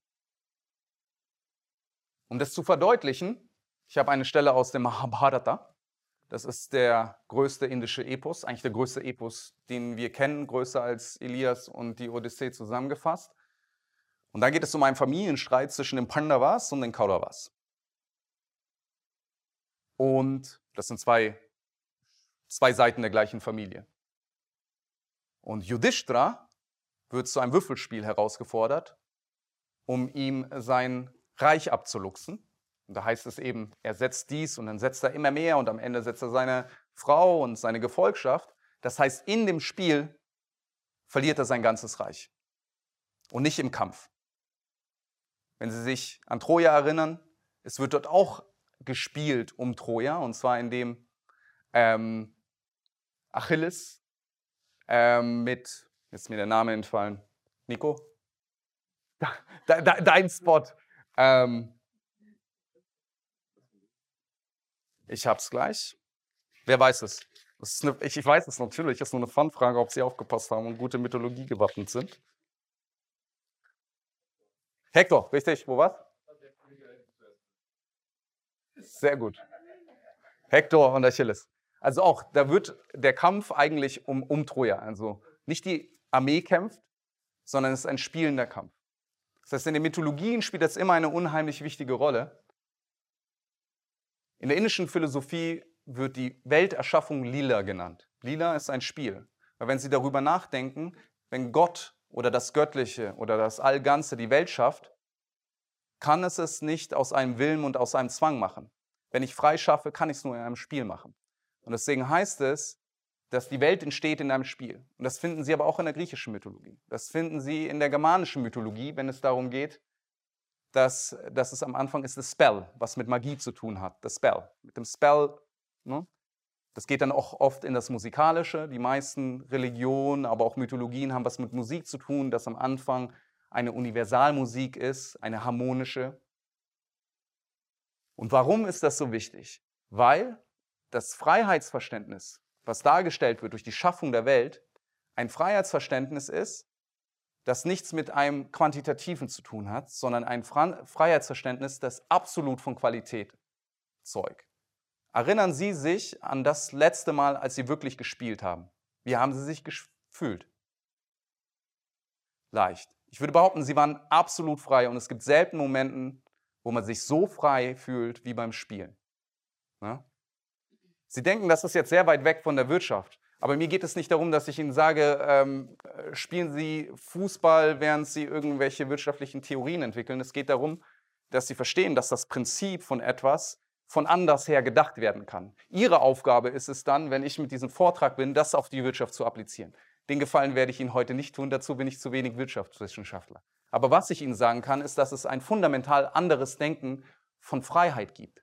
Um das zu verdeutlichen, ich habe eine Stelle aus dem Mahabharata. Das ist der größte indische Epos, eigentlich der größte Epos, den wir kennen, größer als Elias und die Odyssee zusammengefasst. Und da geht es um einen Familienstreit zwischen den Pandavas und den Kauravas. Und das sind zwei zwei Seiten der gleichen Familie. Und Yudhishthira wird zu einem Würfelspiel herausgefordert, um ihm sein Reich abzuluxen. Und da heißt es eben, er setzt dies und dann setzt er immer mehr und am Ende setzt er seine Frau und seine Gefolgschaft. Das heißt, in dem Spiel verliert er sein ganzes Reich und nicht im Kampf. Wenn Sie sich an Troja erinnern, es wird dort auch gespielt um Troja und zwar indem ähm, Achilles ähm, mit, jetzt ist mir der Name entfallen, Nico? Da, da, dein Spot. Ähm, ich hab's gleich. Wer weiß es? Eine, ich, ich, weiß es natürlich, das ist nur eine Fun-Frage, ob Sie aufgepasst haben und gute Mythologie gewappnet sind. Hector, richtig, wo war's? Sehr gut. Hector und Achilles. Also auch, da wird der Kampf eigentlich um, um Troja. Also nicht die Armee kämpft, sondern es ist ein spielender Kampf. Das heißt, in den Mythologien spielt das immer eine unheimlich wichtige Rolle. In der indischen Philosophie wird die Welterschaffung Lila genannt. Lila ist ein Spiel. Weil wenn Sie darüber nachdenken, wenn Gott oder das Göttliche oder das Allganze die Welt schafft, kann es es nicht aus einem Willen und aus einem Zwang machen. Wenn ich frei schaffe, kann ich es nur in einem Spiel machen. Und deswegen heißt es, dass die Welt entsteht in einem Spiel. Und das finden Sie aber auch in der griechischen Mythologie. Das finden Sie in der germanischen Mythologie, wenn es darum geht, dass, dass es am Anfang ist das Spell, was mit Magie zu tun hat. Das Spell. Mit dem Spell, ne? das geht dann auch oft in das Musikalische. Die meisten Religionen, aber auch Mythologien haben was mit Musik zu tun, dass am Anfang eine Universalmusik ist, eine harmonische. Und warum ist das so wichtig? Weil das Freiheitsverständnis, was dargestellt wird durch die Schaffung der Welt, ein Freiheitsverständnis ist, das nichts mit einem Quantitativen zu tun hat, sondern ein Freiheitsverständnis, das absolut von Qualität zeugt. Erinnern Sie sich an das letzte Mal, als Sie wirklich gespielt haben. Wie haben Sie sich gefühlt? Leicht. Ich würde behaupten, Sie waren absolut frei und es gibt selten Momente, wo man sich so frei fühlt wie beim Spielen. Ja? Sie denken, das ist jetzt sehr weit weg von der Wirtschaft. Aber mir geht es nicht darum, dass ich Ihnen sage, ähm, äh, spielen Sie Fußball, während Sie irgendwelche wirtschaftlichen Theorien entwickeln. Es geht darum, dass Sie verstehen, dass das Prinzip von etwas von anders her gedacht werden kann. Ihre Aufgabe ist es dann, wenn ich mit diesem Vortrag bin, das auf die Wirtschaft zu applizieren. Den Gefallen werde ich Ihnen heute nicht tun, dazu bin ich zu wenig Wirtschaftswissenschaftler. Aber was ich Ihnen sagen kann, ist, dass es ein fundamental anderes Denken von Freiheit gibt.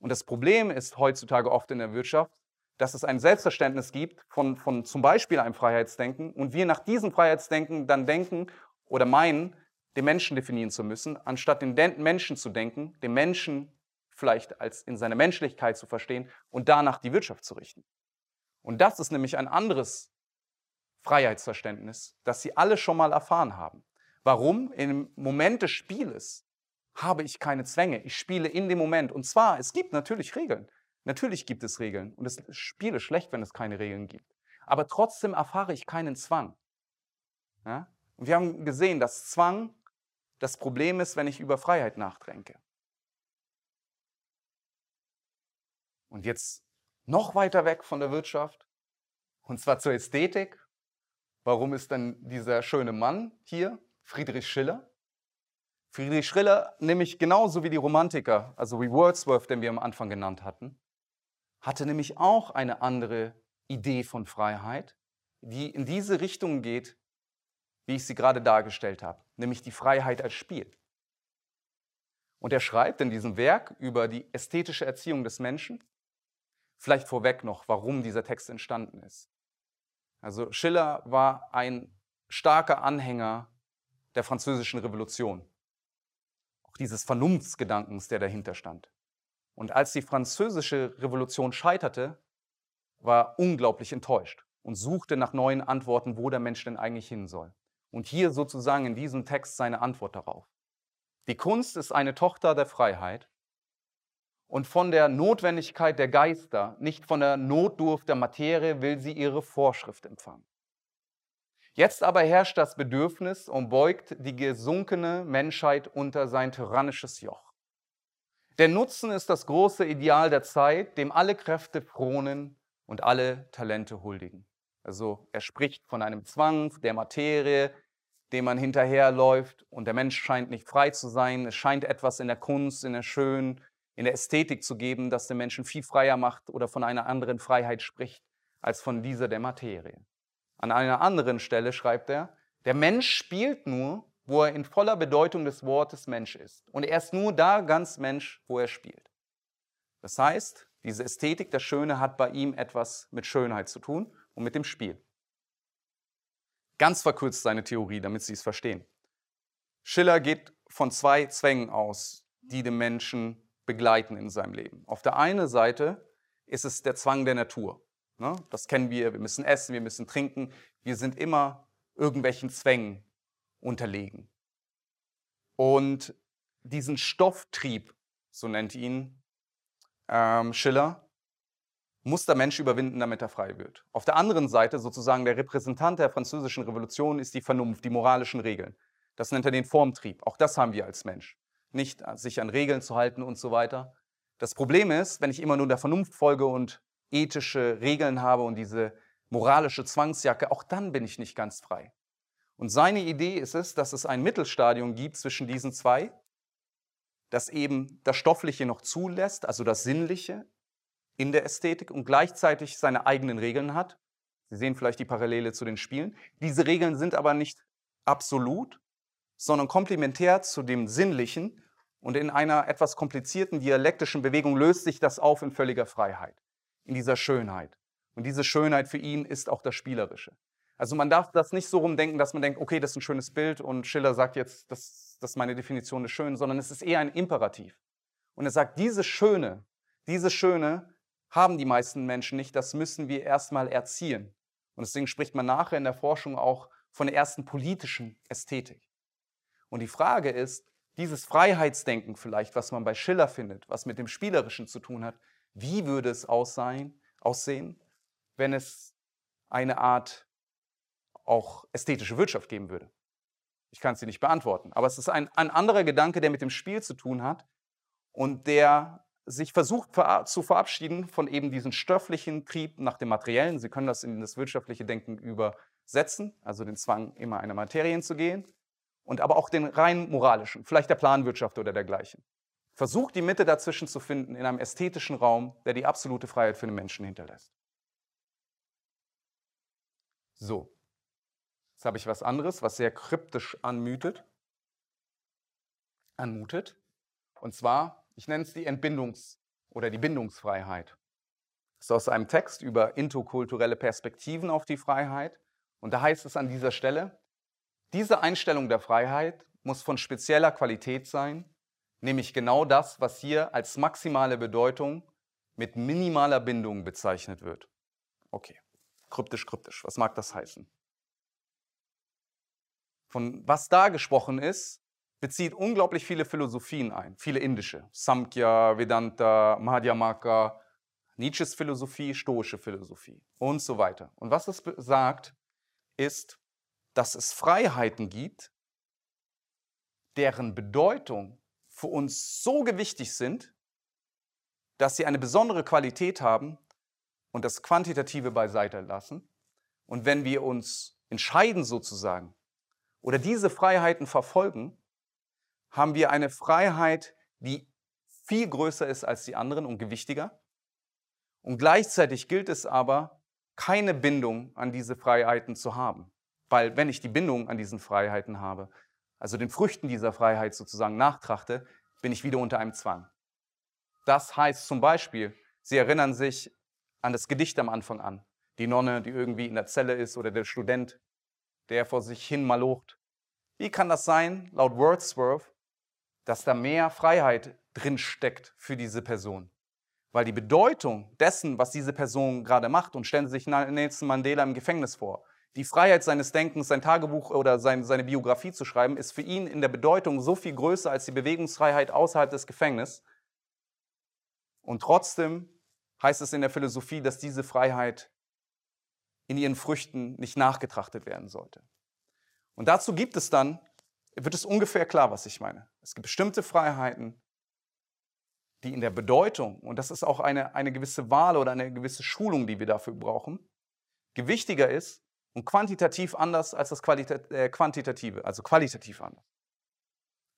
Und das Problem ist heutzutage oft in der Wirtschaft, dass es ein Selbstverständnis gibt von, von zum Beispiel einem Freiheitsdenken und wir nach diesem Freiheitsdenken dann denken oder meinen, den Menschen definieren zu müssen, anstatt den Menschen zu denken, den Menschen vielleicht als in seiner Menschlichkeit zu verstehen und danach die Wirtschaft zu richten. Und das ist nämlich ein anderes Freiheitsverständnis, das Sie alle schon mal erfahren haben. Warum? Im Moment des Spieles habe ich keine Zwänge. Ich spiele in dem Moment. Und zwar, es gibt natürlich Regeln. Natürlich gibt es Regeln. Und das Spiel ist schlecht, wenn es keine Regeln gibt. Aber trotzdem erfahre ich keinen Zwang. Ja? Und wir haben gesehen, dass Zwang das Problem ist, wenn ich über Freiheit nachdenke. Und jetzt noch weiter weg von der Wirtschaft, und zwar zur Ästhetik. Warum ist denn dieser schöne Mann hier, Friedrich Schiller? Friedrich Schiller, nämlich genauso wie die Romantiker, also wie Wordsworth, den wir am Anfang genannt hatten, hatte nämlich auch eine andere Idee von Freiheit, die in diese Richtung geht, wie ich sie gerade dargestellt habe, nämlich die Freiheit als Spiel. Und er schreibt in diesem Werk über die ästhetische Erziehung des Menschen, vielleicht vorweg noch, warum dieser Text entstanden ist. Also Schiller war ein starker Anhänger der französischen Revolution dieses Vernunftsgedankens, der dahinter stand. Und als die französische Revolution scheiterte, war unglaublich enttäuscht und suchte nach neuen Antworten, wo der Mensch denn eigentlich hin soll. Und hier sozusagen in diesem Text seine Antwort darauf. Die Kunst ist eine Tochter der Freiheit und von der Notwendigkeit der Geister, nicht von der Notdurft der Materie, will sie ihre Vorschrift empfangen. Jetzt aber herrscht das Bedürfnis und beugt die gesunkene Menschheit unter sein tyrannisches Joch. Der Nutzen ist das große Ideal der Zeit, dem alle Kräfte fronen und alle Talente huldigen. Also er spricht von einem Zwang der Materie, dem man hinterherläuft und der Mensch scheint nicht frei zu sein. Es scheint etwas in der Kunst, in der Schönen, in der Ästhetik zu geben, das den Menschen viel freier macht oder von einer anderen Freiheit spricht als von dieser der Materie. An einer anderen Stelle schreibt er, der Mensch spielt nur, wo er in voller Bedeutung des Wortes Mensch ist. Und er ist nur da ganz Mensch, wo er spielt. Das heißt, diese Ästhetik, das Schöne hat bei ihm etwas mit Schönheit zu tun und mit dem Spiel. Ganz verkürzt seine Theorie, damit Sie es verstehen. Schiller geht von zwei Zwängen aus, die den Menschen begleiten in seinem Leben. Auf der einen Seite ist es der Zwang der Natur. Ne? Das kennen wir, wir müssen essen, wir müssen trinken. Wir sind immer irgendwelchen Zwängen unterlegen. Und diesen Stofftrieb, so nennt ihn ähm, Schiller, muss der Mensch überwinden, damit er frei wird. Auf der anderen Seite, sozusagen der Repräsentant der französischen Revolution, ist die Vernunft, die moralischen Regeln. Das nennt er den Formtrieb. Auch das haben wir als Mensch. Nicht sich an Regeln zu halten und so weiter. Das Problem ist, wenn ich immer nur der Vernunft folge und ethische Regeln habe und diese moralische Zwangsjacke, auch dann bin ich nicht ganz frei. Und seine Idee ist es, dass es ein Mittelstadium gibt zwischen diesen zwei, das eben das Stoffliche noch zulässt, also das Sinnliche in der Ästhetik und gleichzeitig seine eigenen Regeln hat. Sie sehen vielleicht die Parallele zu den Spielen. Diese Regeln sind aber nicht absolut, sondern komplementär zu dem Sinnlichen und in einer etwas komplizierten dialektischen Bewegung löst sich das auf in völliger Freiheit in dieser Schönheit. Und diese Schönheit für ihn ist auch das Spielerische. Also man darf das nicht so rumdenken, dass man denkt, okay, das ist ein schönes Bild und Schiller sagt jetzt, das, das ist meine Definition des Schönen, sondern es ist eher ein Imperativ. Und er sagt, diese Schöne, diese Schöne haben die meisten Menschen nicht, das müssen wir erstmal erziehen. Und deswegen spricht man nachher in der Forschung auch von der ersten politischen Ästhetik. Und die Frage ist, dieses Freiheitsdenken vielleicht, was man bei Schiller findet, was mit dem Spielerischen zu tun hat, wie würde es aussehen, wenn es eine Art auch ästhetische Wirtschaft geben würde? Ich kann es dir nicht beantworten, aber es ist ein, ein anderer Gedanke, der mit dem Spiel zu tun hat und der sich versucht zu verabschieden von eben diesem stofflichen Trieb nach dem Materiellen. Sie können das in das wirtschaftliche Denken übersetzen, also den Zwang, immer einer Materien zu gehen, und aber auch den rein moralischen, vielleicht der Planwirtschaft oder dergleichen. Versucht die Mitte dazwischen zu finden in einem ästhetischen Raum, der die absolute Freiheit für den Menschen hinterlässt. So, jetzt habe ich was anderes, was sehr kryptisch anmutet. anmutet. Und zwar, ich nenne es die Entbindungs- oder die Bindungsfreiheit. Das ist aus einem Text über interkulturelle Perspektiven auf die Freiheit. Und da heißt es an dieser Stelle, diese Einstellung der Freiheit muss von spezieller Qualität sein nämlich genau das, was hier als maximale Bedeutung mit minimaler Bindung bezeichnet wird. Okay, kryptisch, kryptisch. Was mag das heißen? Von was da gesprochen ist, bezieht unglaublich viele Philosophien ein, viele indische. Samkhya, Vedanta, Madhyamaka, Nietzsches Philosophie, stoische Philosophie und so weiter. Und was es sagt, ist, dass es Freiheiten gibt, deren Bedeutung für uns so gewichtig sind, dass sie eine besondere Qualität haben und das Quantitative beiseite lassen. Und wenn wir uns entscheiden sozusagen oder diese Freiheiten verfolgen, haben wir eine Freiheit, die viel größer ist als die anderen und gewichtiger. Und gleichzeitig gilt es aber, keine Bindung an diese Freiheiten zu haben. Weil wenn ich die Bindung an diesen Freiheiten habe, also den Früchten dieser Freiheit sozusagen nachtrachte, bin ich wieder unter einem Zwang. Das heißt zum Beispiel, Sie erinnern sich an das Gedicht am Anfang an. Die Nonne, die irgendwie in der Zelle ist oder der Student, der vor sich hin malocht. Wie kann das sein, laut Wordsworth, dass da mehr Freiheit drin steckt für diese Person? Weil die Bedeutung dessen, was diese Person gerade macht, und stellen Sie sich Nelson Mandela im Gefängnis vor, die Freiheit seines Denkens, sein Tagebuch oder sein, seine Biografie zu schreiben, ist für ihn in der Bedeutung so viel größer als die Bewegungsfreiheit außerhalb des Gefängnisses. Und trotzdem heißt es in der Philosophie, dass diese Freiheit in ihren Früchten nicht nachgetrachtet werden sollte. Und dazu gibt es dann, wird es ungefähr klar, was ich meine. Es gibt bestimmte Freiheiten, die in der Bedeutung, und das ist auch eine, eine gewisse Wahl oder eine gewisse Schulung, die wir dafür brauchen, gewichtiger ist und quantitativ anders als das Qualita äh, Quantitative, also qualitativ anders.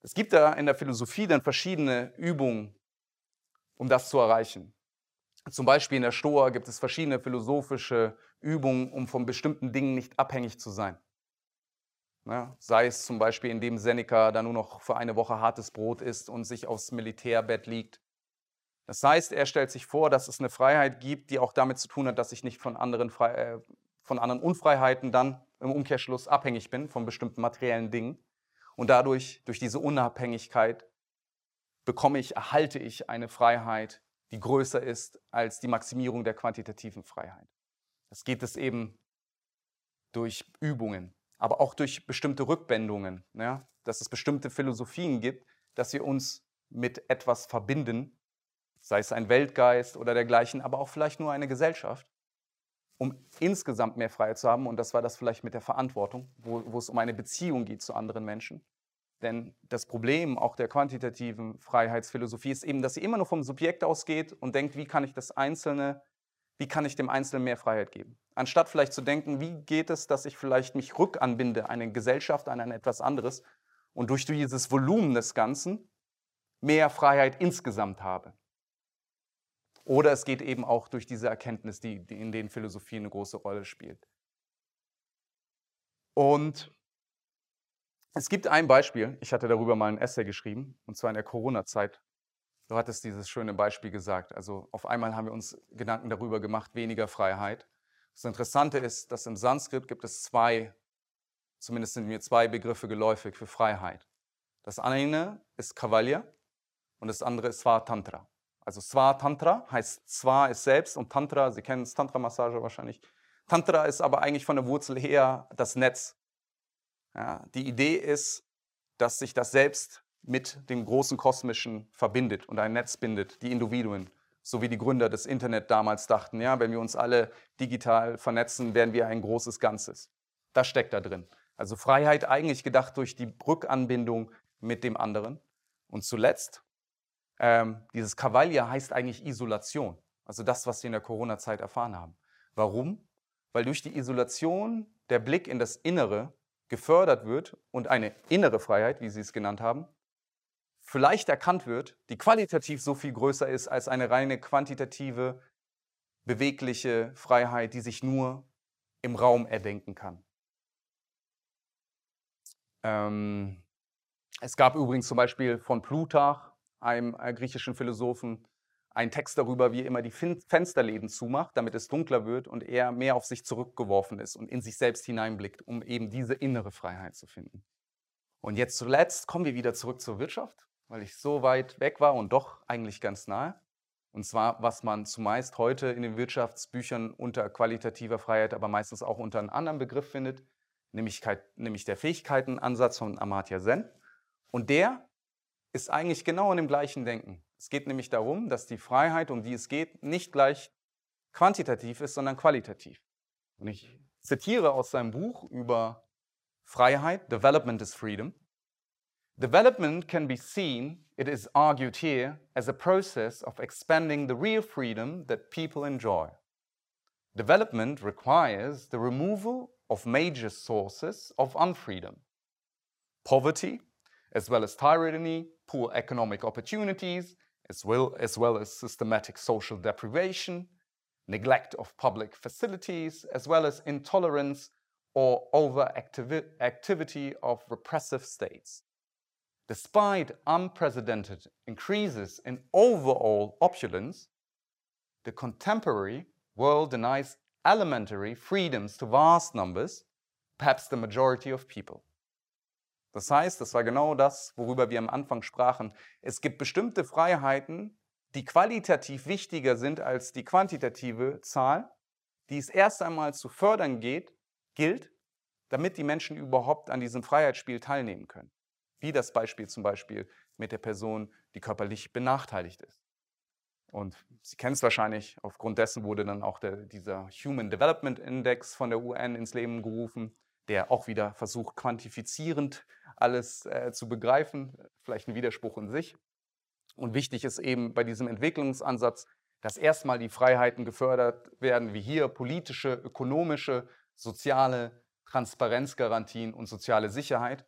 Es gibt da in der Philosophie dann verschiedene Übungen, um das zu erreichen. Zum Beispiel in der Stoa gibt es verschiedene philosophische Übungen, um von bestimmten Dingen nicht abhängig zu sein. Ja, sei es zum Beispiel, indem Seneca da nur noch für eine Woche hartes Brot isst und sich aufs Militärbett liegt. Das heißt, er stellt sich vor, dass es eine Freiheit gibt, die auch damit zu tun hat, dass ich nicht von anderen, Fre äh, von anderen Unfreiheiten dann im Umkehrschluss abhängig bin, von bestimmten materiellen Dingen. Und dadurch, durch diese Unabhängigkeit, bekomme ich, erhalte ich eine Freiheit, die größer ist als die Maximierung der quantitativen Freiheit. Das geht es eben durch Übungen, aber auch durch bestimmte Rückwendungen, ja? dass es bestimmte Philosophien gibt, dass wir uns mit etwas verbinden, sei es ein Weltgeist oder dergleichen, aber auch vielleicht nur eine Gesellschaft, um insgesamt mehr Freiheit zu haben. Und das war das vielleicht mit der Verantwortung, wo, wo es um eine Beziehung geht zu anderen Menschen. Denn das Problem auch der quantitativen Freiheitsphilosophie ist eben, dass sie immer nur vom Subjekt ausgeht und denkt, wie kann ich das Einzelne wie kann ich dem Einzelnen mehr Freiheit geben? Anstatt vielleicht zu denken, wie geht es, dass ich vielleicht mich rückanbinde an eine Gesellschaft, an ein etwas anderes und durch dieses Volumen des Ganzen mehr Freiheit insgesamt habe. Oder es geht eben auch durch diese Erkenntnis, die, die in den Philosophien eine große Rolle spielt. Und es gibt ein Beispiel, ich hatte darüber mal ein Essay geschrieben, und zwar in der Corona-Zeit Du hattest dieses schöne Beispiel gesagt. Also auf einmal haben wir uns Gedanken darüber gemacht, weniger Freiheit. Das Interessante ist, dass im Sanskrit gibt es zwei, zumindest sind mir zwei Begriffe geläufig für Freiheit. Das eine ist Kavalya und das andere ist Svatantra. Also Svatantra heißt Sva ist selbst und Tantra, Sie kennen es Tantra-Massage wahrscheinlich. Tantra ist aber eigentlich von der Wurzel her das Netz. Ja, die Idee ist, dass sich das Selbst mit dem großen Kosmischen verbindet und ein Netz bindet, die Individuen, so wie die Gründer des Internet damals dachten, ja, wenn wir uns alle digital vernetzen, werden wir ein großes Ganzes. Das steckt da drin. Also Freiheit eigentlich gedacht durch die Brückanbindung mit dem anderen. Und zuletzt, ähm, dieses Kavalia heißt eigentlich Isolation. Also das, was wir in der Corona-Zeit erfahren haben. Warum? Weil durch die Isolation der Blick in das Innere gefördert wird und eine innere Freiheit, wie Sie es genannt haben, vielleicht erkannt wird, die qualitativ so viel größer ist als eine reine quantitative, bewegliche Freiheit, die sich nur im Raum erdenken kann. Ähm, es gab übrigens zum Beispiel von Plutarch, einem äh, griechischen Philosophen, einen Text darüber, wie er immer die Fensterläden zumacht, damit es dunkler wird und er mehr auf sich zurückgeworfen ist und in sich selbst hineinblickt, um eben diese innere Freiheit zu finden. Und jetzt zuletzt kommen wir wieder zurück zur Wirtschaft weil ich so weit weg war und doch eigentlich ganz nahe. Und zwar, was man zumeist heute in den Wirtschaftsbüchern unter qualitativer Freiheit, aber meistens auch unter einem anderen Begriff findet, nämlich, nämlich der Fähigkeitenansatz von Amartya Sen. Und der ist eigentlich genau in dem gleichen Denken. Es geht nämlich darum, dass die Freiheit, um die es geht, nicht gleich quantitativ ist, sondern qualitativ. Und ich zitiere aus seinem Buch über Freiheit, Development is Freedom. Development can be seen, it is argued here, as a process of expanding the real freedom that people enjoy. Development requires the removal of major sources of unfreedom poverty, as well as tyranny, poor economic opportunities, as well, as well as systematic social deprivation, neglect of public facilities, as well as intolerance or overactivity of repressive states. Despite unprecedented increases in overall opulence, the contemporary world denies elementary freedoms to vast numbers, perhaps the majority of people. Das heißt, das war genau das, worüber wir am Anfang sprachen. Es gibt bestimmte Freiheiten, die qualitativ wichtiger sind als die quantitative Zahl, die es erst einmal zu fördern geht, gilt, damit die Menschen überhaupt an diesem Freiheitsspiel teilnehmen können wie das Beispiel zum Beispiel mit der Person, die körperlich benachteiligt ist. Und Sie kennen es wahrscheinlich, aufgrund dessen wurde dann auch der, dieser Human Development Index von der UN ins Leben gerufen, der auch wieder versucht, quantifizierend alles äh, zu begreifen, vielleicht ein Widerspruch in sich. Und wichtig ist eben bei diesem Entwicklungsansatz, dass erstmal die Freiheiten gefördert werden, wie hier politische, ökonomische, soziale Transparenzgarantien und soziale Sicherheit.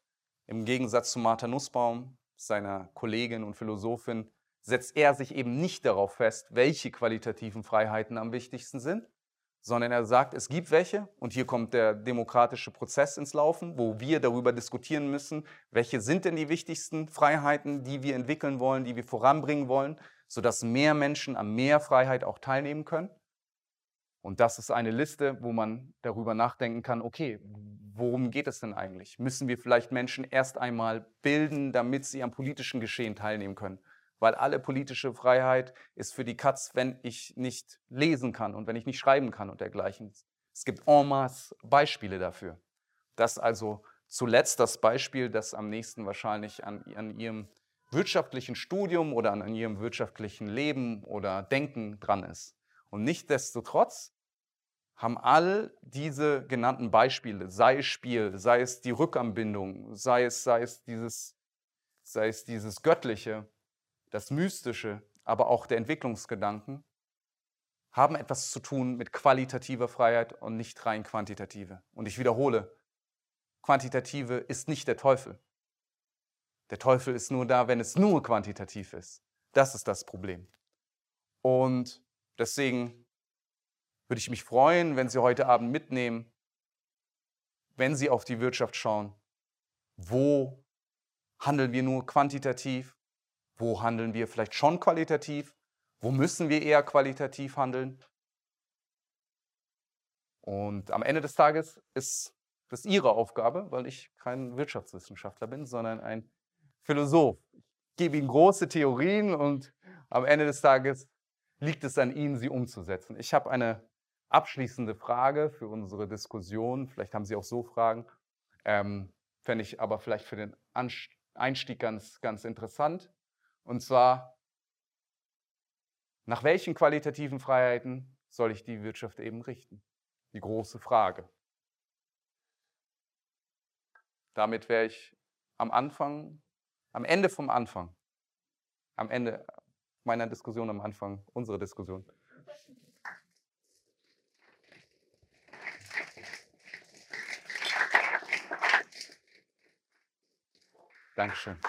Im Gegensatz zu Martha Nussbaum, seiner Kollegin und Philosophin, setzt er sich eben nicht darauf fest, welche qualitativen Freiheiten am wichtigsten sind, sondern er sagt, es gibt welche und hier kommt der demokratische Prozess ins Laufen, wo wir darüber diskutieren müssen, welche sind denn die wichtigsten Freiheiten, die wir entwickeln wollen, die wir voranbringen wollen, sodass mehr Menschen an mehr Freiheit auch teilnehmen können. Und das ist eine Liste, wo man darüber nachdenken kann, okay, worum geht es denn eigentlich? Müssen wir vielleicht Menschen erst einmal bilden, damit sie am politischen Geschehen teilnehmen können? Weil alle politische Freiheit ist für die Katz, wenn ich nicht lesen kann und wenn ich nicht schreiben kann und dergleichen. Es gibt en masse Beispiele dafür. Das also zuletzt das Beispiel, das am nächsten wahrscheinlich an, an Ihrem wirtschaftlichen Studium oder an, an Ihrem wirtschaftlichen Leben oder Denken dran ist. Und nichtdestotrotz haben all diese genannten Beispiele, sei es Spiel, sei es die Rückanbindung, sei es, sei es, dieses, sei es dieses Göttliche, das Mystische, aber auch der Entwicklungsgedanken haben etwas zu tun mit qualitativer Freiheit und nicht rein quantitative. Und ich wiederhole, quantitative ist nicht der Teufel. Der Teufel ist nur da, wenn es nur quantitativ ist. Das ist das Problem. Und deswegen würde ich mich freuen, wenn Sie heute Abend mitnehmen, wenn Sie auf die Wirtschaft schauen, wo handeln wir nur quantitativ wo handeln wir vielleicht schon qualitativ? Wo müssen wir eher qualitativ handeln? Und am Ende des Tages ist das Ihre Aufgabe, weil ich kein Wirtschaftswissenschaftler bin, sondern ein Philosoph. Ich gebe Ihnen große Theorien und am Ende des Tages liegt es an Ihnen, sie umzusetzen. Ich habe eine abschließende Frage für unsere Diskussion. Vielleicht haben Sie auch so Fragen. Ähm, Fände ich aber vielleicht für den Einstieg ganz, ganz interessant. Und zwar, nach welchen qualitativen Freiheiten soll ich die Wirtschaft eben richten? Die große Frage. Damit wäre ich am Anfang, am Ende vom Anfang, am Ende meiner Diskussion, am Anfang unserer Diskussion. Dankeschön.